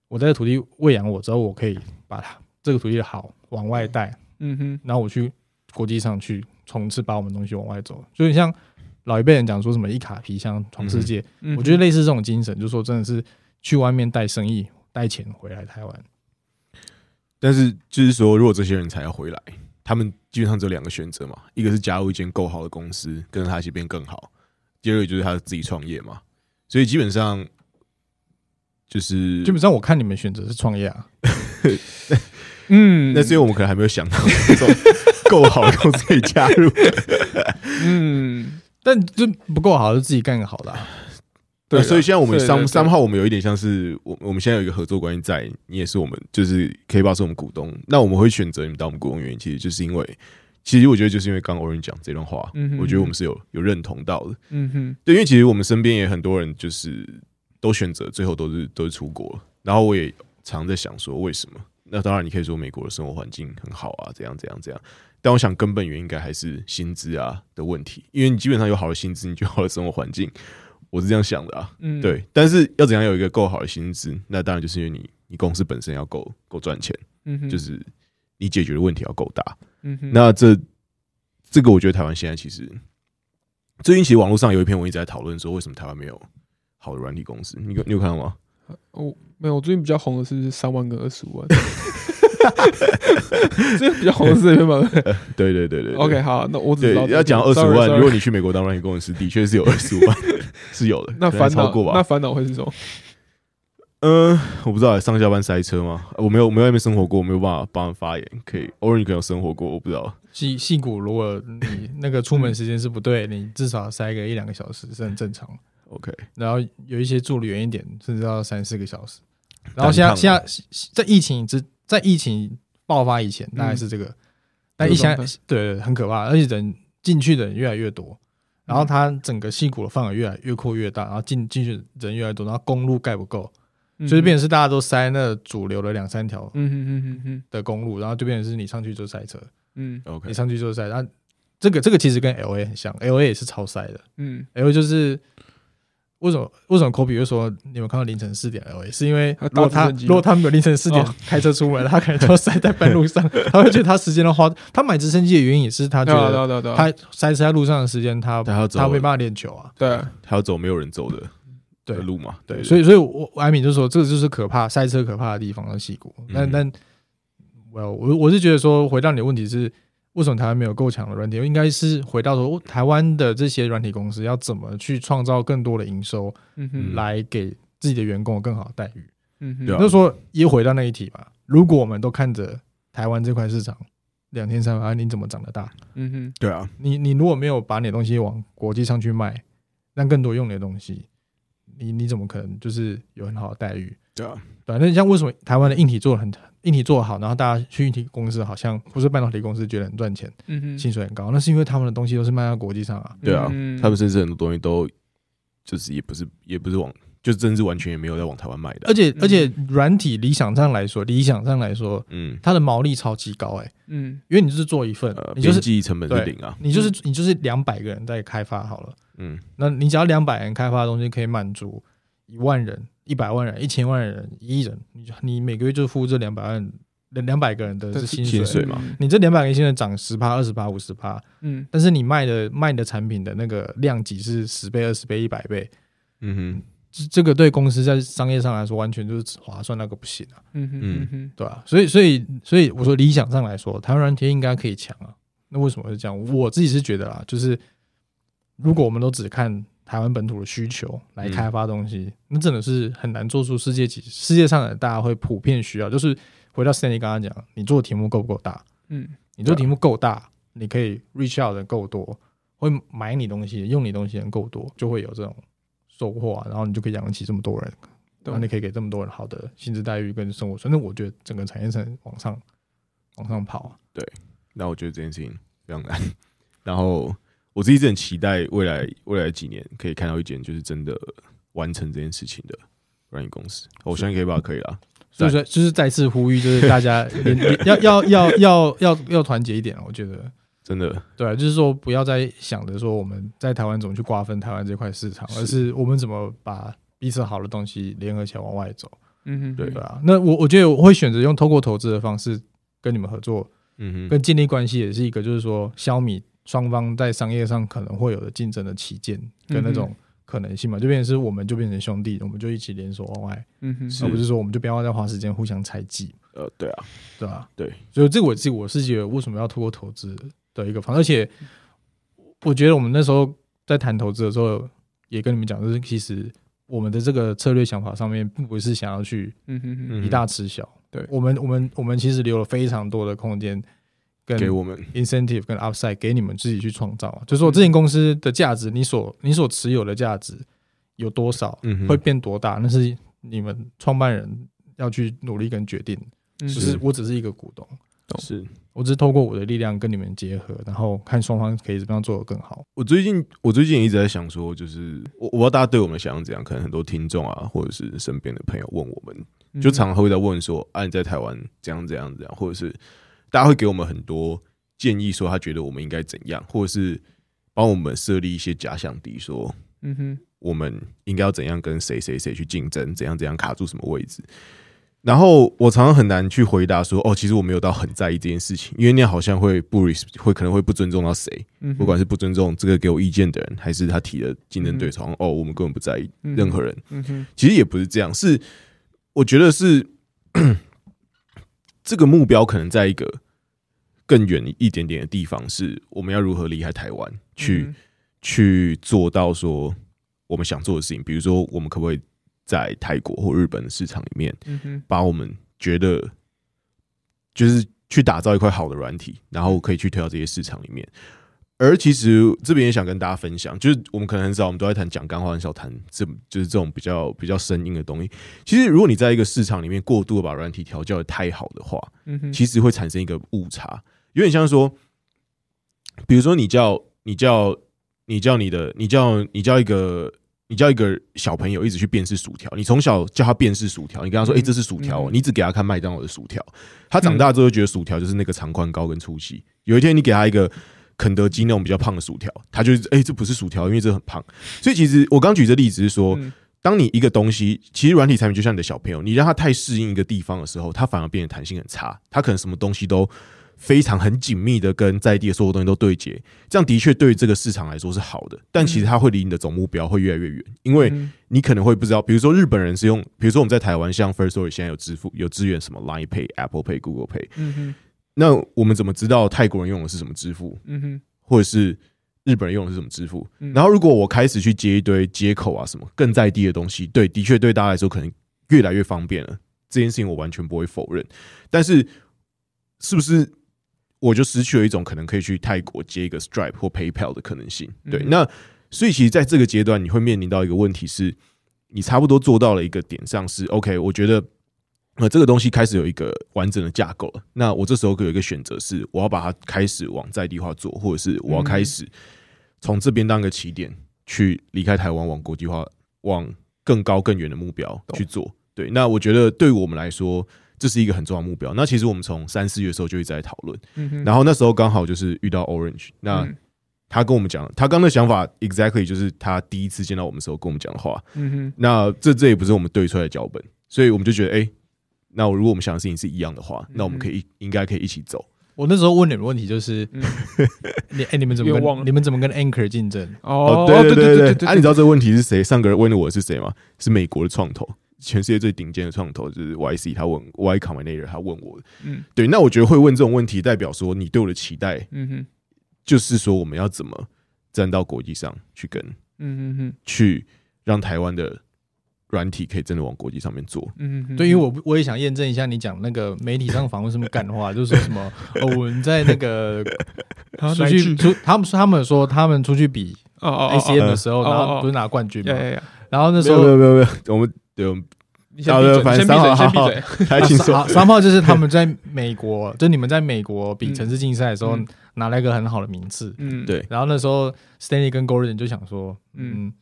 我在这土地喂养我之后，我可以把它这个土地的好往外带，嗯哼，然后我去国际上去冲刺，把我们东西往外走，就很像老一辈人讲说什么一卡皮箱闯世界，嗯我觉得类似这种精神，就是说真的是去外面带生意带钱回来台湾，但是就是说，如果这些人才要回来，他们基本上只有两个选择嘛，一个是加入一间够好的公司，跟着他一起变更好；第二个就是他自己创业嘛。所以基本上就是基本上我看你们选择是创业啊，嗯，那是因为我们可能还没有想到这种够好的公司可以加入。嗯，但就不够好就自己干个好的、啊，对，所以现在我们三三号，我们有一点像是我我们现在有一个合作关系在，你也是我们就是 K 八是我们股东，那我们会选择你们当我们股东原因，其实就是因为，其实我觉得就是因为刚刚欧人讲这段话，嗯我觉得我们是有有认同到的，嗯哼，对，因为其实我们身边也很多人就是都选择最后都是都是出国，然后我也常在想说为什么？那当然你可以说美国的生活环境很好啊，怎样怎样怎样，但我想根本原因应该还是薪资啊的问题，因为你基本上有好的薪资，你就有好的生活环境，我是这样想的啊。嗯，对，但是要怎样有一个够好的薪资？那当然就是因为你你公司本身要够够赚钱，嗯哼，就是你解决的问题要够大。嗯哼，那这这个我觉得台湾现在其实最近其实网络上有一篇文一直在讨论说，为什么台湾没有好的软体公司？你有你有看到吗？哦，没有，我最近比较红的是三万跟二十五万，这个比较红的是这边吗对对对对对？OK，好，那我只对知道要讲二十 sorry，万，sorry 如果你去美国当软体工程师，的确是有二十五万，是有的。那烦恼过吧？那烦恼会是什么？嗯、我不知道上下班塞车吗？我没有，我没有在那边生活过，我没有办法帮人发言。可以，偶尔你可能有生活过，我不知道。戏戏骨，如果你那个出门时间是不对，你至少塞个一两个小时是很正常。OK，然后有一些住的远一点，甚至要三四个小时。然后现在现在在疫情之在疫情爆发以前，大概是这个，但一现在这个状对对很可怕，而且人进去的人越来越多，然后它整个溪谷的范围越来越扩越大，然后进进去的人越来越多，然后公路盖不够，所以变成是大家都塞那主流的两三条嗯哼哼哼哼的公路，然后就变成是你上去就塞车，嗯 OK，你上去就塞。那这个这个其实跟 L A 很像，L A 也是超塞的嗯，，L A 就是。为什么为什么 Kobe 会说你们看到凌晨四点 L A？是因为如果他如果他没有凌晨四点哦开车出门，他可能就要塞在半路上，他会觉得他时间都花。他买直升机的原因也是他觉得他塞车在路上的时间，他他要走他没办法练球啊。对他要走没有人走的对路嘛？对，所以所以我我艾米就说这个就是可怕塞车可怕的地方的戏骨。但嗯但我我我是觉得说，回到你的问题是，为什么台湾没有够强的软体？应该是回到说，台湾的这些软体公司要怎么去创造更多的营收，嗯哼来给自己的员工有更好的待遇。嗯哼对啊那说也回到那一题吧，如果我们都看着台湾这块市场两千三百万，你怎么长得大？嗯哼对啊，你你如果没有把你的东西往国际上去卖，让更多用你的东西，你你怎么可能就是有很好的待遇？对啊，对啊，那像为什么台湾的硬体做的很硬体做的好，然后大家去硬体公司好像不是半导体公司觉得很赚钱，嗯哼，薪水很高，那是因为他们的东西都是卖到国际上啊。对啊嗯他们甚至很多东西都就是也不是也不是往，就真是完全也没有在往台湾卖的啊。而且嗯。而且软体理想上来说，理想上来说，嗯，它的毛利超级高哎、嗯。因为你就是做一份呃，，你就是记忆成本是零啊。你就是你就是两百个人在开发好了，嗯，那你只要两百人开发的东西可以满足一万人、一百万人、一千万人、一亿人，你就你每个月就付这两百万两百个人的的薪薪水嘛你这两百个人薪水涨十趴、二十趴、五十趴，嗯。但是你卖的卖的产品的那个量级是十倍、二十倍、一百倍，嗯哼，这这个对公司在商业上来说完全就是划算，那个不行啊，嗯哼嗯哼对吧、所以所以所以我说理想上来说，台湾软体应该可以强啊。那为什么是这样？我自己是觉得啦，就是如果我们都只看台湾本土的需求来开发东西，那真的是很难做出世界级世界上的大家会普遍需要。就是回到 Stanley 刚刚讲，你做的题目够不够大？嗯你做题目够大，你可以 reach out 的够多，会买你东西、用你东西的人够多，就会有这种收获啊，然后你就可以养得起这么多人，然懂后你可以给这么多人好的薪资待遇跟生活反正。我觉得整个产业层往上往上跑啊，那我觉得这件事情非常难。然后我我自己是很期待未来未来几年可以看到一间就是真的完成这件事情的软体公司。我相信可以吧可以啦。所以说就是再次呼吁，就是大家 要要要要要要团结一点，我觉得。真的，对啊，就是说不要再想着说我们在台湾怎么去瓜分台湾这块市场，而是我们怎么把彼此好的东西联合起来往外走，嗯哼，对。对啊。那我我觉得我会选择用透过投资的方式跟你们合作，嗯哼，跟建立关系，也是一个就是说消弭双方在商业上可能会有的竞争的起见跟那种可能性嘛，就变成是我们就变成兄弟，我们就一起联手往外，嗯哼，而不是说我们就不要再花时间互相猜忌，呃，对啊，对啊？对，所以这个我自己我是觉得为什么要透过投资的一个方，而且我觉得我们那时候在谈投资的时候，也跟你们讲，就是其实我们的这个策略想法上面，并不是想要去嗯哼哼，嗯以大吃小，对。我们我们我们其实留了非常多的空间跟给我们，incentive 跟 upside 给你们自己去创造啊，就是说这间公司的价值，你所你所持有的价值有多少，嗯，会变多大，那是你们创办人要去努力跟决定，嗯就是我只是一个股东。是我只是透过我的力量跟你们结合，然后看双方可以怎么样做得更好。我最近我最近一直在想说，就是我我不知道大家对我们的想象怎样，可能很多听众啊，或者是身边的朋友问我们，嗯就常常会在问说，啊，你在台湾怎样怎样怎样，或者是大家会给我们很多建议，说他觉得我们应该怎样，或者是帮我们设立一些假想敌，说嗯哼，我们应该要怎样跟谁谁谁去竞争，怎样怎样卡住什么位置。然后我常常很难去回答说，哦，其实我没有到很在意这件事情，因为那样好像会不 res 会可能会不尊重到谁，嗯不管是不尊重这个给我意见的人，还是他提的竞争对手，哦，我们根本不在意嗯任何人。其实也不是这样，是我觉得是 这个目标可能在一个更远一点点的地方，是我们要如何离开台湾，去、嗯去做到说我们想做的事情。比如说，我们可不可以在泰国或日本的市场里面，嗯，把我们觉得就是去打造一块好的软体，然后可以去推到这些市场里面。而其实这边也想跟大家分享，就是我们可能很少，我们都在谈讲干话，很少谈这就是这种比较比较生硬的东西。其实，如果你在一个市场里面过度的把软体调教的太好的话，嗯，其实会产生一个误差，有点像说，比如说你叫你叫你叫你的你叫你叫一个你叫一个小朋友一直去辨识薯条，你从小叫他辨识薯条，你跟他说，嗯哎、这是薯条哦，嗯你只给他看麦当劳的薯条，他长大之后就觉得薯条就是那个长宽高跟粗细。有一天你给他一个肯德基那种比较胖的薯条，他就是哎、这不是薯条，因为这很胖。所以其实我刚举这例子是说，嗯当你一个东西，其实软体产品就像你的小朋友，你让他太适应一个地方的时候，他反而变得弹性很差，他可能什么东西都非常很紧密的跟在地的所有东西都对接，这样的确对于这个市场来说是好的，但其实它会离你的总目标会越来越远，因为嗯。你可能会不知道，比如说日本人是用，比如说我们在台湾，像 First Story 现在有支付有支援什么 Line Pay、Apple Pay、Google Pay，嗯哼，那我们怎么知道泰国人用的是什么支付，嗯哼，或者是日本人用的是什么支付？嗯。然后如果我开始去接一堆接口啊什么更在地的东西，对，的确对大家来说可能越来越方便了。这件事情我完全不会否认，但是是不是我就失去了一种可能可以去泰国接一个 Stripe 或 PayPal 的可能性？对，嗯那所以其实在这个阶段，你会面临到一个问题是，你差不多做到了一个点上是 OK，我觉得。呃，这个东西开始有一个完整的架构了。那我这时候有一个选择是，我要把它开始往在地化做，或者是我要开始从这边当一个起点，去离开台湾，往国际化、往更高更远的目标去做。对，那我觉得对于我们来说，这是一个很重要的目标。那其实我们从三四月的时候就一直在讨论，嗯，然后那时候刚好就是遇到 Orange，那嗯他跟我们讲，他刚的想法 exactly 就是他第一次见到我们的时候跟我们讲的话。嗯哼，那这这也不是我们对出来的脚本，所以我们就觉得，哎、那如果我们想的事情是一样的话，那我们可以应该可以一起走。我那时候问你们问题就是，嗯 你哎、你们怎么跟你们怎么跟 Anchor 竞争？哦，对对对对对啊，你知道这个问题是谁？上个人问的我是谁吗？是美国的创投，全世界最顶尖的创投，就是 YC，他问 Y Combinator，他问我。嗯对，那我觉得会问这种问题，代表说你对我的期待，嗯哼，就是说我们要怎么站到国际上去跟，嗯哼哼，去让台湾的软体可以真的往国际上面做。嗯哼，对，因为我我也想验证一下你讲那个媒体上访问什么干话，就是说什么哦，我们在那个 他们说他们说他们出去比哦哦 ACM 的时候，哦哦然后不是拿冠军嘛呀，呀呀，然后那时候没有没有没有，我们对我们你先闭嘴，好的反你先闭嘴，正三号先闭嘴。还请说。啊，三炮就是他们在美国，就你们在美国比城市竞赛的时候嗯。拿了一个很好的名次，嗯，对。然后那时候 Stanley 跟 Gordon 就想说，嗯。嗯，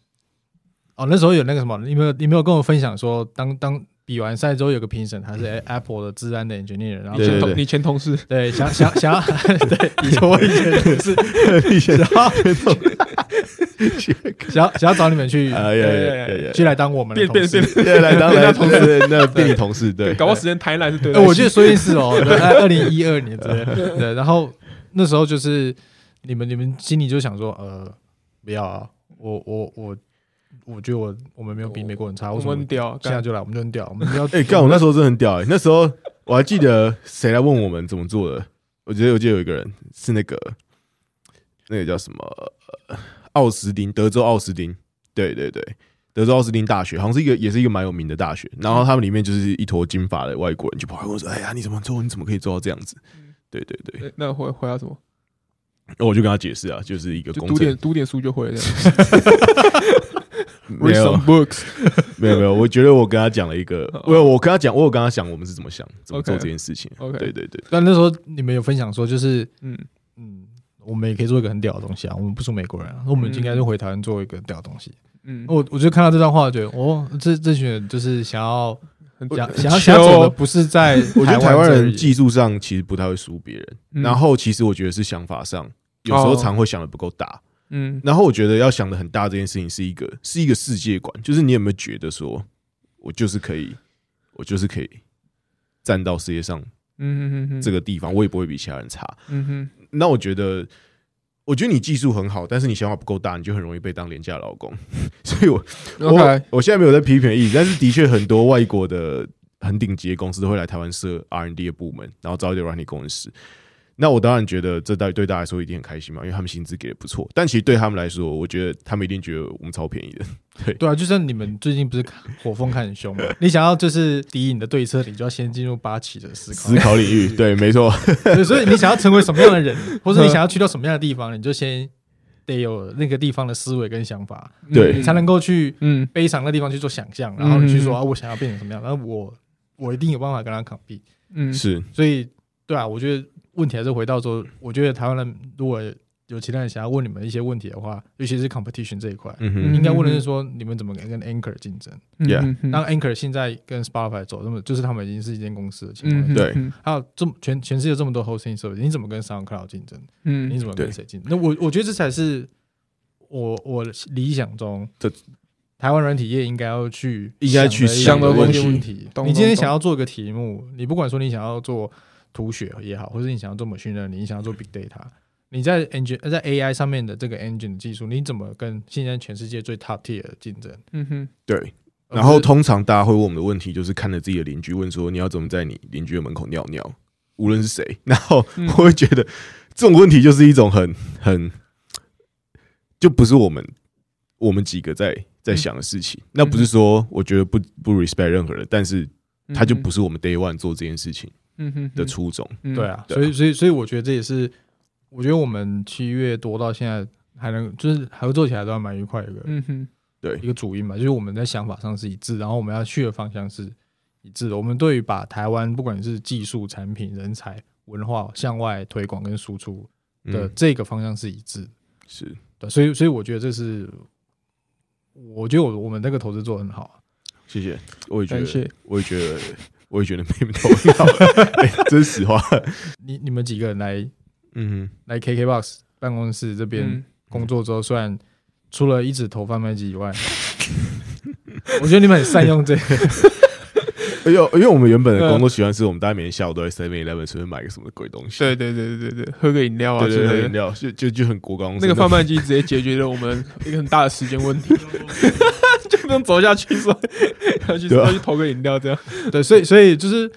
哦，那时候有那个什么，你没有你没有跟我分享说，当当比完赛之后有个评审，他是 Apple 的治安的 engineer，然后对对对。前同你前同事，对想想想要 对，以前我以前同事，以前然后想要想要找你们去！去来当我们的变变同事。变，对，来当来同事，那变你同事，对，搞不好时间台南是对。我记得说一次哦，对二零一二年之类的，对，然后那时候就是你们你们心里就想说，呃，不要啊，我我我我觉得我我们没有比美国人差，我们很屌，干现在就来，我们就很屌，我们要 哎，干，我那时候真的很屌哎，那时候我还记得谁来问我们怎么做的，我觉得我记得有一个人是那个那个叫什么呃奥斯汀，德州奥斯汀，对对对。德州奥斯汀大学好像是一个，也是一个蛮有名的大学。然后他们里面就是一坨金发的外国人，就跑来问我说：“哎呀，你怎么做？你怎么可以做到这样子？”对对对，对那回回答什么？那我就跟他解释啊，就是一个读工程点读点书就会了。没 Read 有 some books。没有没有，我觉得我跟他讲了一个，哦我有我跟他讲，我有跟他讲我们是怎么想，怎么做这件事情。OK 对对对，但那时候你们有分享说，就是嗯嗯，我们也可以做一个很屌的东西啊，我们不是美国人啊，那我们应该就回台湾做一个屌的东西。嗯，我我就看到这段话，觉得哦，这这群人就是想要很想想要想要走的不是在我觉得台湾人技术上其实不太会输别人，嗯然后其实我觉得是想法上，有时候常会想的不够大。嗯然后我觉得要想的很大这件事情是一个是一个世界观，就是你有没有觉得说，我就是可以，我就是可以站到世界上嗯嗯嗯这个地方，我也不会比其他人差。嗯哼那我觉得，我觉得你技术很好，但是你想法不够大，你就很容易被当廉价劳工。所以我，我 OK 我现在没有在批评的意思，但是的确很多外国的很顶级的公司都会来台湾设 R N D 的部门，然后招一堆软体工程师。那我当然觉得这对对大家来说一定很开心嘛，因为他们薪资给的不错。但其实对他们来说，我觉得他们一定觉得我们超便宜的。对。对啊，就像你们最近不是火风 看很凶嘛，你想要就是敌你的对策，你就要先进入八旗的思考。思考领域，对，没错，对，所以你想要成为什么样的人，或者你想要去到什么样的地方，你就先得有那个地方的思维跟想法，对。你才能够去嗯。悲伤的地方去做想象，然后你去说嗯啊，我想要变成什么样，然后我我一定有办法跟他 compete。嗯。是。所以，对啊，我觉得问题还是回到说，我觉得台湾人如果有其他人想要问你们一些问题的话，尤其是 competition 这一块，应该问的是说你们怎么跟 Anchor 竞争。当 Anchor 现在跟 Spotify 走这么，就是他们已经是一间公司的情况，嗯对。嗯。还有这么全全世界这么多 hosting service，你怎么跟 SoundCloud 竞争？嗯你怎么跟谁竞争？那我我觉得这才是我我理想中的台湾软体业应该要去应该去想的问问题。你今天想要做一个题目，你不管说你想要做图血也好，或者你想要做 machine learning，你想要做 big data，你在 engine 呃在 AI 上面的这个 engine 的技术，你怎么跟现在全世界最 top tier 的竞争？嗯哼对。然后通常大家会问我们的问题，就是看着自己的邻居问说：“你要怎么在你邻居的门口尿尿？”无论是谁，然后嗯我会觉得这种问题就是一种很很，就不是我们我们几个在在想的事情。那不是说我觉得不不 respect 任何人，但是他就不是我们 day one 做这件事情的初衷。嗯对啊，对啊所以所以所以我觉得这也是，我觉得我们七月多到现在还能就是合作起来都还蛮愉快的一个、嗯哼对一个主因嘛，就是我们在想法上是一致，然后我们要去的方向是一致的。我们对于把台湾不管是技术、产品、人才、文化向外推广跟输出的嗯，这个方向是一致的。是对，所以所以我觉得这是，我觉得我我们那个投资做得很好啊。谢谢，我也觉得我也觉得，我也觉得你们都很好，哎这是实话。你你们几个人来嗯来 KKBOX 办公室这边嗯工作之后，虽然除了一直投贩卖机以外，我觉得你们很善用这个。哼，因为因为我们原本的工作习惯是我们大家每天下午都在 Seven Eleven 随便买个什么鬼东西，对对对对对对，喝个饮料啊对对对，之类的。饮料就就就很国高中生那个贩卖机直接解决了我们一个很大的时间问题，就 不用走下去说 要去啊要去投个饮料这样。对，所以所以就是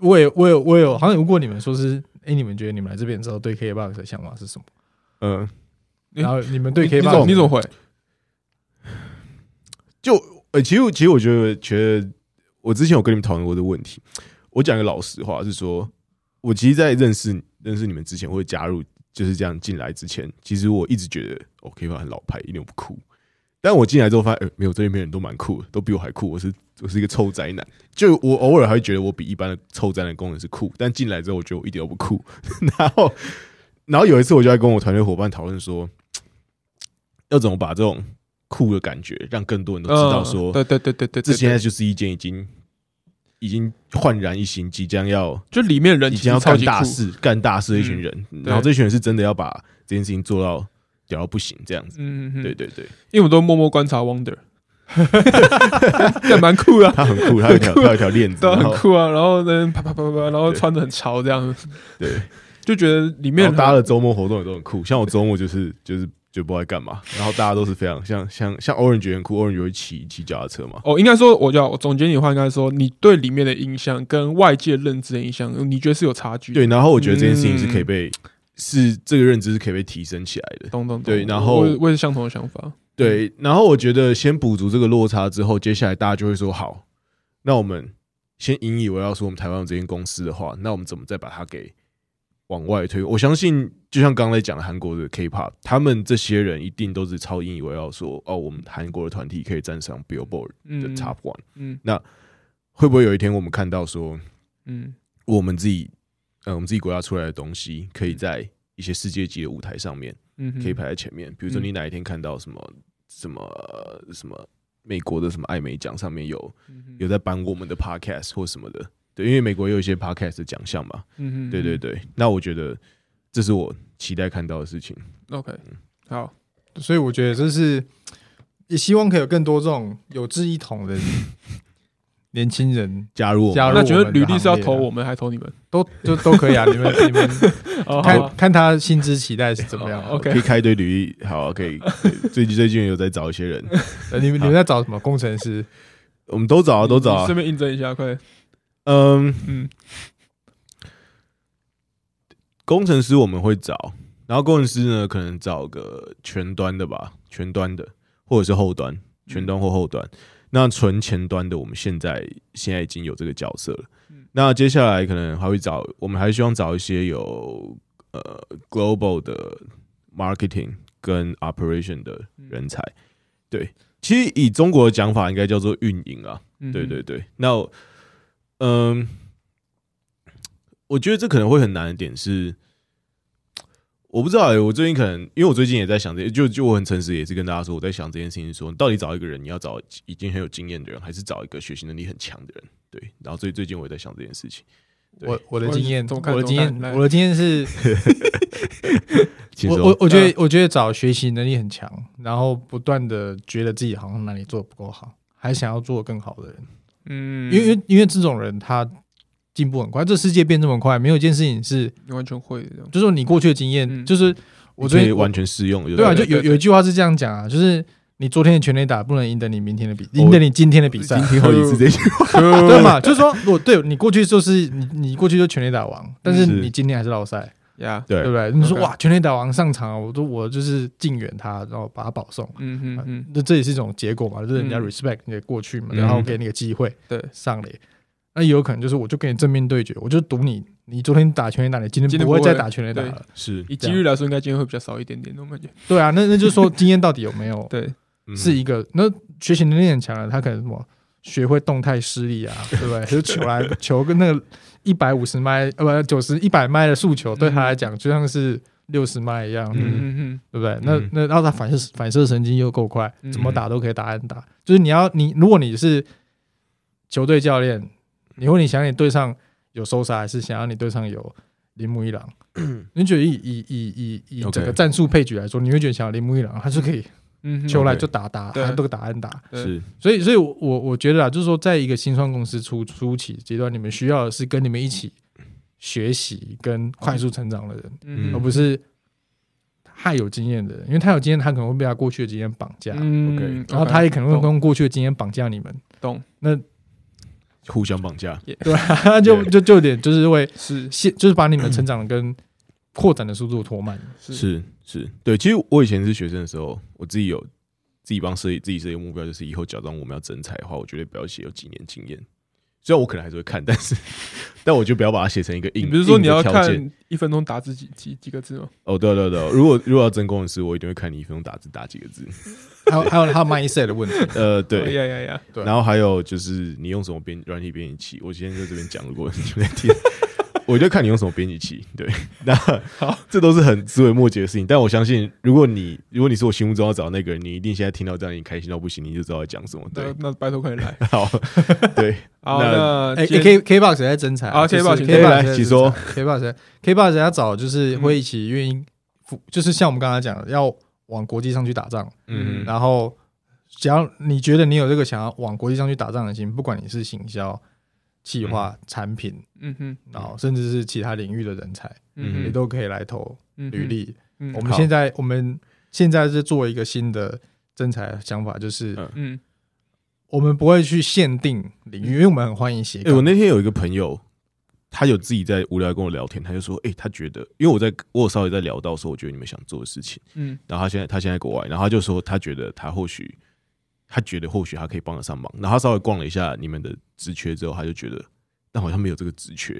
我也我有我有好像有问过你们说是，哎、你们觉得你们来这边之后对 KKBOX 的想法是什么？嗯，诶然后你们对你你怎 KKBOX 么你怎么回？就呃，其实其实我觉得觉得我之前有跟你们讨论过这个问题，我讲个老实话是说，我其实，在认识认识你们之前，或者加入就是这样进来之前，其实我一直觉得 OK 吧很老牌，一点都不酷。但我进来之后发现，呃，没有这里面人都蛮酷的，都比我还酷。我是我是一个臭宅男，就我偶尔还会觉得我比一般的臭宅男工人是酷，但进来之后我觉得我一点都不酷。然后，然后有一次我就在跟我团队伙伴讨论说，要怎么把这种酷的感觉让更多人都知道说，嗯对对对对对，这现在就是一件已经已经焕然一新，即将要就里面人其已经要干大事、干大事的一群人，然后这群人是真的要把这件事情做到屌到不行这样子。嗯，对对对，因为我都默默观察 Wonder，也蛮酷的啊，他很酷，他有一条他有一条链子，对啊，然后很酷啊。然后呢，啪啪啪啪啪，然后穿的很潮这样，对，就觉得里面然后大家的周末活动也都很酷，像我周末就是就是就不知道干嘛，然后大家都是非常像像像 Orange 很酷，Orange 会骑骑脚踏车嘛，哦，应该说，我叫我总结你的话，应该说你对里面的印象跟外界认知的印象，你觉得是有差距的？对，然后我觉得这件事情是可以嗯被是这个认知是可以被提升起来的，懂懂懂。对然后我也我也是相同的想法。对，然后我觉得先补足这个落差之后，接下来大家就会说好，那我们先引以为傲说我们台湾有这间公司的话，那我们怎么再把它给往外推？我相信，就像刚才讲的韩国的 K-pop，他们这些人一定都是超引以为傲说，哦，我们韩国的团体可以站上 Billboard 的嗯 Top One，、嗯那会不会有一天我们看到说，嗯我们自己呃我们自己国家出来的东西，可以在一些世界级的舞台上面嗯，可以排在前面。比如说，嗯。你哪一天看到什么什么呃什么美国的什么艾美奖上面有嗯有在颁我们的 podcast 或什么的，对，因为美国有一些 podcast 的奖项嘛，嗯对对对。那我觉得这是我期待看到的事情。，OK，好，所以我觉得这是也希望可以有更多这种有志一同的年轻人加入我们加入那觉得履历是要投我们，还投你们？都就都可以啊，你们你们 哦看看他薪资期待是怎么样哦，OK 可以开一堆履历，好，可以。可以最近最近有在找一些人，呃你们你们在找什么工程师？我们都找啊，都找啊顺。便印证一下，快，嗯，嗯工程师我们会找，然后工程师呢，可能找个全端的吧，全端的，或者是后端，全端或后端。那纯前端的，我们现在现在已经有这个角色了。那接下来可能还会找，我们还希望找一些有呃 global 的 marketing 跟 operation 的人才。对，其实以中国的讲法，应该叫做运营啊。嗯对对对，那我嗯，我觉得这可能会很难的点是，我不知道哎、我最近可能因为我最近也在想这，就就我很诚实，也是跟大家说，我在想这件事情说，你到底找一个人，你要找已经很有经验的人，还是找一个学习能力很强的人？对，然后最最近我也在想这件事情。我我的经验，我的经验我的经验是，我我我觉得我觉得找学习能力很强，然后不断的觉得自己好像哪里做的不够好，还想要做得更好的人，嗯，因为因为因为这种人他进步很快，这世界变这么快，没有一件事情是，你完全会的，就是说你过去的经验，嗯。就是我觉得可以完全适用，对啊，就有有一句话是这样讲啊，就是你昨天的全垒打不能赢得你明天的比，赢得你今天的比赛。已经。听好几次这句话，对嘛？就是说，我对你过去就是你，你过去就全垒打王，但是是。你今天还是老赛，呀，对。对不对？你说哇，全垒打王上场，我都我就是敬远他，然后把他保送，嗯嗯嗯，那这也是一种结果嘛，就是人家嗯。respect 你的过去嘛，嗯。然后给你个机会对，上垒。那也有可能就是我就跟你正面对决，我就赌你，你昨天打全垒打，你今今天不会再打全垒打了。是以几率来说，应该今天会比较少一点点那种感觉。对啊，那那就是说经验到底有没有 对，嗯是一个那学习能力很强的，他可能什么学会动态施力啊，对不对？就是球来球跟那个一百五十迈呃不九十一百迈的速球，对他来讲就像是六十迈一样，嗯嗯嗯，对不对？那嗯那然后他反射反射神经又够快，嗯怎么打都可以打安打。就是你要你如果你是球队教练，你会你想你队上有收杀，还是想要你队上有铃木一郎？你觉得以以以以以整个战术配局来说，你会觉得想要铃木一郎，他是可以嗯，球来就打打，对。他都打安打。对。是。所以，所以我，我我觉得啊，就是说，在一个新创公司初初期阶段，你们需要的是跟你们一起学习跟快速成长的人，嗯而不是太有经验的人，因为太有经验，他可能会被他过去的经验绑架，嗯 OK 然后他也可能会懂。用过去的经验绑架你们。懂，那互相绑架，对啊，就就就有点就是会是现，就是把你们成长 跟扩展的速度拖慢。是是，对。其实我以前是学生的时候，我自己有自己帮设计自己设个目标，就是以后假装我们要征才的话，我绝对不要写有几年经验。虽然我可能还是会看，但是 但我就不要把它写成一个硬。比如说你要看一分钟打字几几几个字吗？哦，对对对，如果如果要真工程师，我一定会看你一分钟打字打几个字。还有还有还有 mindset 的问题，呃，哦对，呀呀呀，对然后还有就是你用什么编软体编辑器，我今天在这边讲，如果你们在听，我就看你用什么编辑器。对，那好，这都是很枝微末节的事情，但我相信，如果你如果你是我心目中要找的那个人，你一定现在听到这样，你开心到不行，你就知道在讲什么。对那，那拜托快点来。好，对，好，那，K K box 也在征才啊请 box 来请说 K box K box 人家找就是会一起愿意付，就是像我们刚才讲的，要往国际上去打仗，嗯，然后只要你觉得你有这个想要往国际上去打仗的心，不管你是行销、企划、产品，嗯哼，然后甚至是其他领域的人才，嗯你都可以来投嗯履，历。嗯。我们现在我们现在是做一个新的征才想法，就是嗯。嗯我们不会去限定领域，因为我们很欢迎斜哎、杠。我那天有一个朋友，他有自己在无聊跟我聊天，他就说，哎、他觉得，因为我在我有稍微在聊到说，我觉得你们想做的事情，嗯。然后他现在他现在在国外，然后他就说，他觉得他或许，他觉得或许他可以帮得上忙，然后他稍微逛了一下你们的职缺之后，他就觉得，但好像没有这个职缺，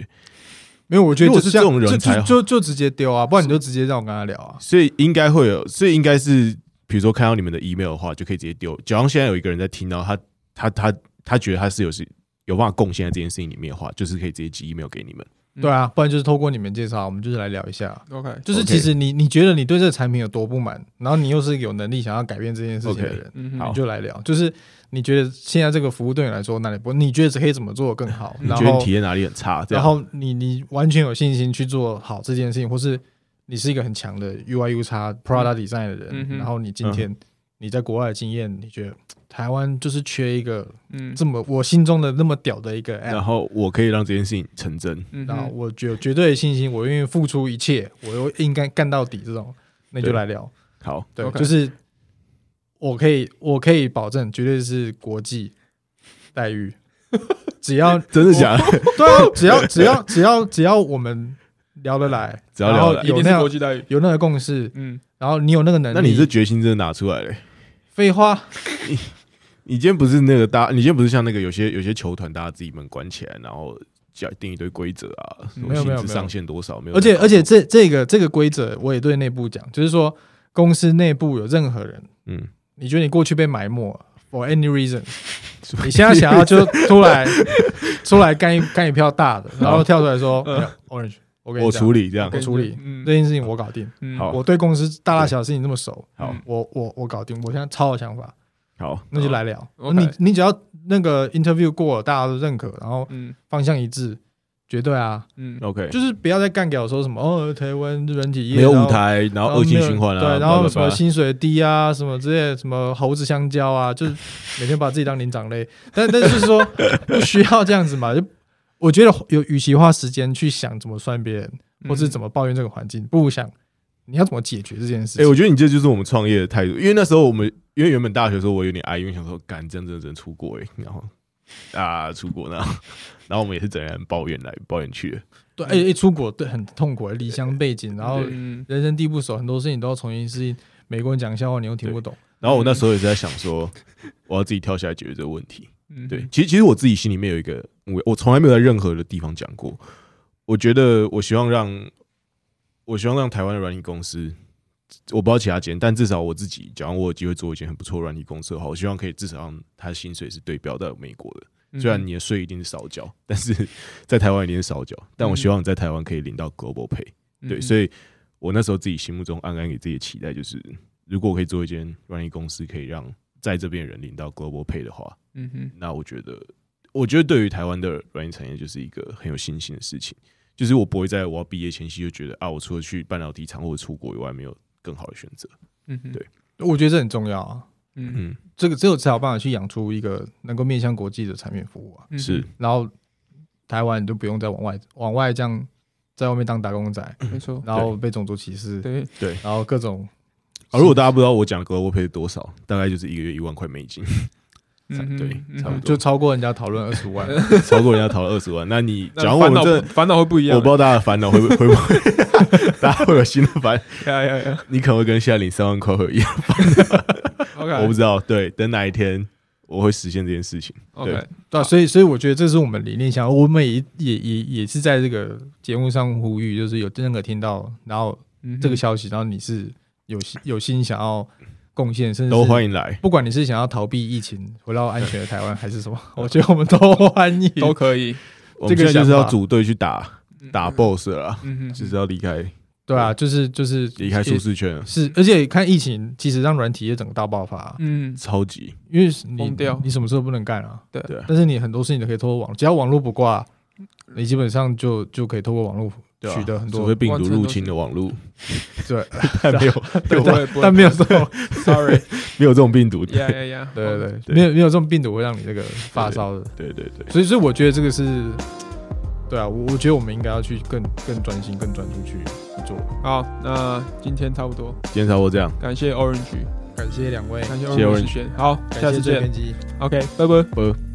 没有，我觉得就是这种人才就就直接丢啊，不然你就直接让我跟他聊啊。所以应该会有，所以应该是，比如说看到你们的 email 的话，就可以直接丢。假如现在有一个人在听到他他他他觉得他是有是有办法贡献在这件事情里面的话，就是可以直接寄 email 给你们。嗯对啊，不然就是透过你们介绍，我们就是来聊一下。，OK，就是其实你你觉得你对这个产品有多不满，然后你又是有能力想要改变这件事情的人，你就来聊。就是你觉得现在这个服务对你来说哪里不？你觉得可以怎么做更好？你觉得体验哪里很差？然后你你完全有信心去做好这件事情，或是你是一个很强的 UI U 叉 Product Design 的人，嗯然后你今天你在国外的经验，你觉得台湾就是缺一个嗯。这么我心中的那么屌的一个 app，然后我可以让这件事情成真。嗯然后哼，我觉有绝对的信心，我愿意付出一切，我又应该干到底，这种那就对来聊。好，对就是我可以我可以保证，绝对是国际待遇，只要 真的假的？对啊，只要只要只要只要我们聊得来，只要聊得来。有那样国际待遇，有那个共识，嗯，然后你有那个能力，那你这决心真的拿出来了、废话，你今天不是那个大，你今天不是像那个有些有些球团，大家自己门关起来，然后讲定一堆规则啊，什么没有没有没有。薪资上限多少，没有而。且而且这这个这个规则我也对内部讲，就是说公司内部有任何人，嗯，你觉得你过去被埋没，for any reason，你现在想要就出来 出来干一干一票大的，然后跳出来说嗯。Orange，我跟你我处理这样。我。处理。嗯。这件事情我搞定，嗯好。我对公司大大小小事情这么熟，好。嗯我我我搞定，我现在超有想法，好，那就来聊。你你只要那个 interview 过了，大家都认可，然后嗯。方向一致，绝对啊，嗯。OK，就是不要再干掉说什么哦，台湾软体业没有舞台，然然后恶性循环啊，对，然后什么薪水低啊，什么之类，什么猴子香蕉啊，就是每天把自己当灵长类，但但是说不需要这样子嘛，就我觉得有，与其花时间去想怎么算别人，或是怎么么抱怨这个环境，不如想你要怎么解决这件事哎、情。我觉得你这就是我们创业的态度，因为那时候我们，因为原本大学的时候我有点哀，因为想说，干这样真的真出国哎、然后啊出国呢，然后我们也是整人抱怨来抱怨去的，对，哎、一出国对很痛苦，离乡背景，然后嗯。人生地不熟，很多事情都要重新适应。美国人讲笑话你又听不懂，然后我那时候也是在想说，我要自己跳下来解决这个问题。嗯。对，其实其实我自己心里面有一个，我我从来没有在任何的地方讲过，我觉得我希望让，我希望让台湾的软体公司，我不知道其他间，但至少我自己，假如我有机会做一间很不错的软体公司的话，我希望可以至少让他的薪水是对标到美国的。嗯虽然你的税一定是少缴，但是 在台湾一定是少缴，但我希望在台湾可以领到 global pay。对，所以以我那时候自己心目中暗暗给自己的期待就是，如果我可以做一间软体公司，可以让在这边的人领到 global pay 的话，嗯哼那我觉得，我觉得对于台湾的软体产业就是一个很有信心的事情。就是我不会在我要毕业前夕就觉得啊，我除了去半导体厂或者出国以外，没有更好的选择。嗯哼。对。我觉得这很重要啊。嗯。嗯，这个只有才有办法去养出一个能够面向国际的产品服务啊。嗯是。然后台湾你就不用再往外往外这样在外面当打工仔，没错，然后被种族歧视，对。对。然后各种啊，如果大家不知道我讲 global pay 多少，大概就是一个月一万块美金，嗯对嗯差不多。就超过人家讨论二十五万。超过人家讨论二十万。那你那假如我这，烦恼会不一样，我不知道大家的烦恼会不会会不会，大家会有新的烦，呀呀呀。你可能会跟现在领三万块会有一样，，OK，我不知道。对，等哪一天我会实现这件事情。OK，对。啊，所以所以我觉得这是我们理念想，我们也也也也是在这个节目上呼吁，就是有任何听到，然后这个消息，然后你是有心有心想要贡献，甚至都欢迎。来，不管你是想要逃避疫情，回到安全的台湾，还是什么，我觉得我们都欢迎。都可以。我们这个现在就是要组队去打打嗯。BOSS 了啦，嗯哼，就是要离开。对啊，就是就是离开舒适圈，是，而且看疫情，其实让软体业整个大爆发，嗯，超级。因为你你什么事都不能干啊。对。对。啊但是你很多事情都可以透过网，只要网络不挂，你基本上就就可以透过网络取得很多除非病毒入侵的网络，对 但没有对，但没有这种，，sorry，没有这种病毒，呀呀呀，对对对，对。没有没有这种病毒会让你这个发烧的，对对对，所以所以我觉得这个是，对啊，我我觉得我们应该要去更更专心、更专注去去做。好，那今天差不多，今天差不多这样，感谢 Orange，感谢两位，感谢谢谢 Orange Orange 时间，好，下次见。，OK，拜。拜。拜。